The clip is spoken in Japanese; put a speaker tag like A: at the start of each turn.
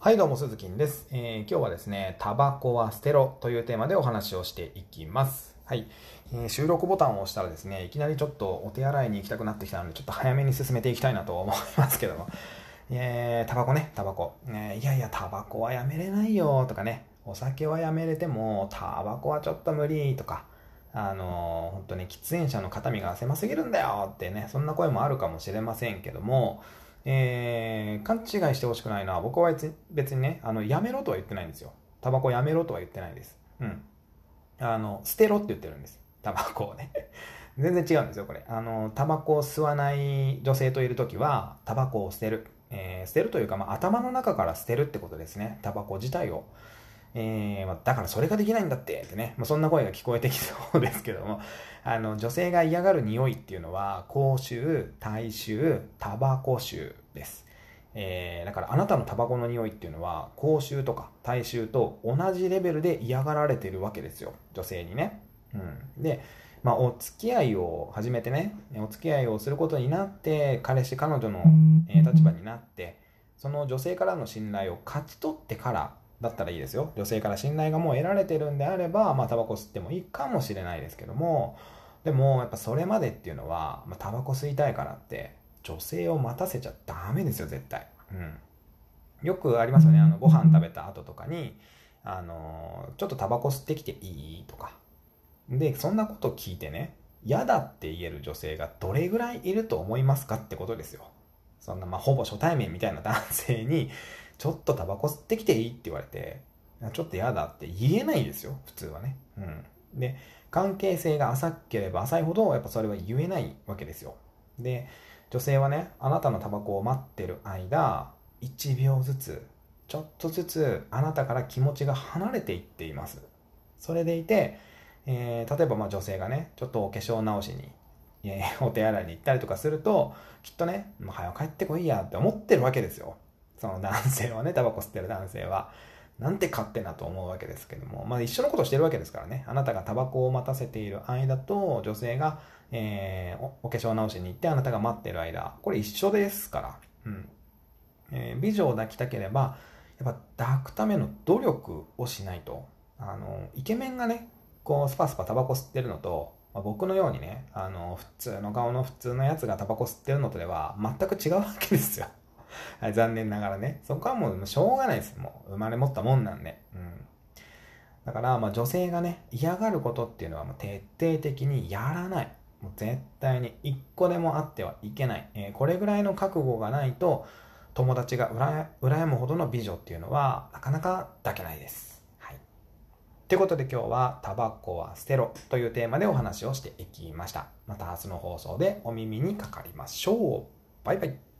A: はい、どうも、鈴木です、えー、今日はですね、タバコは捨てろというテーマでお話をしていきます。はい、えー、収録ボタンを押したらですね、いきなりちょっとお手洗いに行きたくなってきたので、ちょっと早めに進めていきたいなと思いますけども。えー、タバコね、タバコ。えー、いやいや、タバコはやめれないよとかね、お酒はやめれても、タバコはちょっと無理とか、あの、本当に喫煙者の肩身が狭すぎるんだよってね、そんな声もあるかもしれませんけども、えー、勘違いしてほしくないのは、僕は別にね、あの、やめろとは言ってないんですよ。タバコやめろとは言ってないです。うん。あの、捨てろって言ってるんです。タバコをね。全然違うんですよ、これ。あの、タバコを吸わない女性といるときは、タバコを捨てる。えー、捨てるというか、まあ、頭の中から捨てるってことですね。タバコ自体を。えー、まあ、だからそれができないんだってってね、まあ、そんな声が聞こえてきそうですけども、あの、女性が嫌がる匂いっていうのは、口臭、体臭、タバコ臭です。えー、だからあなたのタバコの匂いっていうのは、口臭とか体臭と同じレベルで嫌がられてるわけですよ。女性にね。うん。で、まあ、お付き合いを始めてね、お付き合いをすることになって、彼氏、彼女の、え立場になって、その女性からの信頼を勝ち取ってからだったらいいですよ。女性から信頼がもう得られてるんであれば、まあ、タバコ吸ってもいいかもしれないですけども、でも、やっぱそれまでっていうのは、まあ、タバコ吸いたいからって、女性を待たせちゃダメですよ、絶対。うん。よくありますよね。あの、ご飯食べた後とかに、あの、ちょっとタバコ吸ってきていいとか。で、そんなこと聞いてね、嫌だって言える女性がどれぐらいいると思いますかってことですよ。そんな、まあ、ほぼ初対面みたいな男性に、ちょっとタバコ吸ってきていいって言われて、ちょっと嫌だって言えないですよ、普通はね。うん。で、関係性が浅ければ浅いほど、やっぱそれは言えないわけですよ。で、女性はね、あなたのタバコを待ってる間、1秒ずつ、ちょっとずつあなたから気持ちが離れていっています。それでいて、えー、例えばま女性がね、ちょっとお化粧直しに、え、お手洗いに行ったりとかすると、きっとね、もう早く帰ってこいやって思ってるわけですよ。その男性はね、タバコ吸ってる男性は。なんて勝手なと思うわけですけども、まあ一緒のことしてるわけですからね。あなたがタバコを待たせている間と、女性が、えー、お化粧直しに行ってあなたが待ってる間、これ一緒ですから。うん。えー、美女を抱きたければ、やっぱ抱くための努力をしないと。あの、イケメンがね、こうスパスパタバコ吸ってるのと、まあ、僕のようにね、あの、普通の顔の普通のやつがタバコ吸ってるのとでは全く違うわけですよ。残念ながらね。そこはもうしょうがないです。もう生まれ持ったもんなんで。うん。だから、まあ女性がね、嫌がることっていうのはもう徹底的にやらない。もう絶対に一個でもあってはいけない。えー、これぐらいの覚悟がないと、友達が羨むほどの美女っていうのはなかなか抱けないです。はい。ということで今日はタバコは捨てろというテーマでお話をしていきました。また明日の放送でお耳にかかりましょう。バイバイ。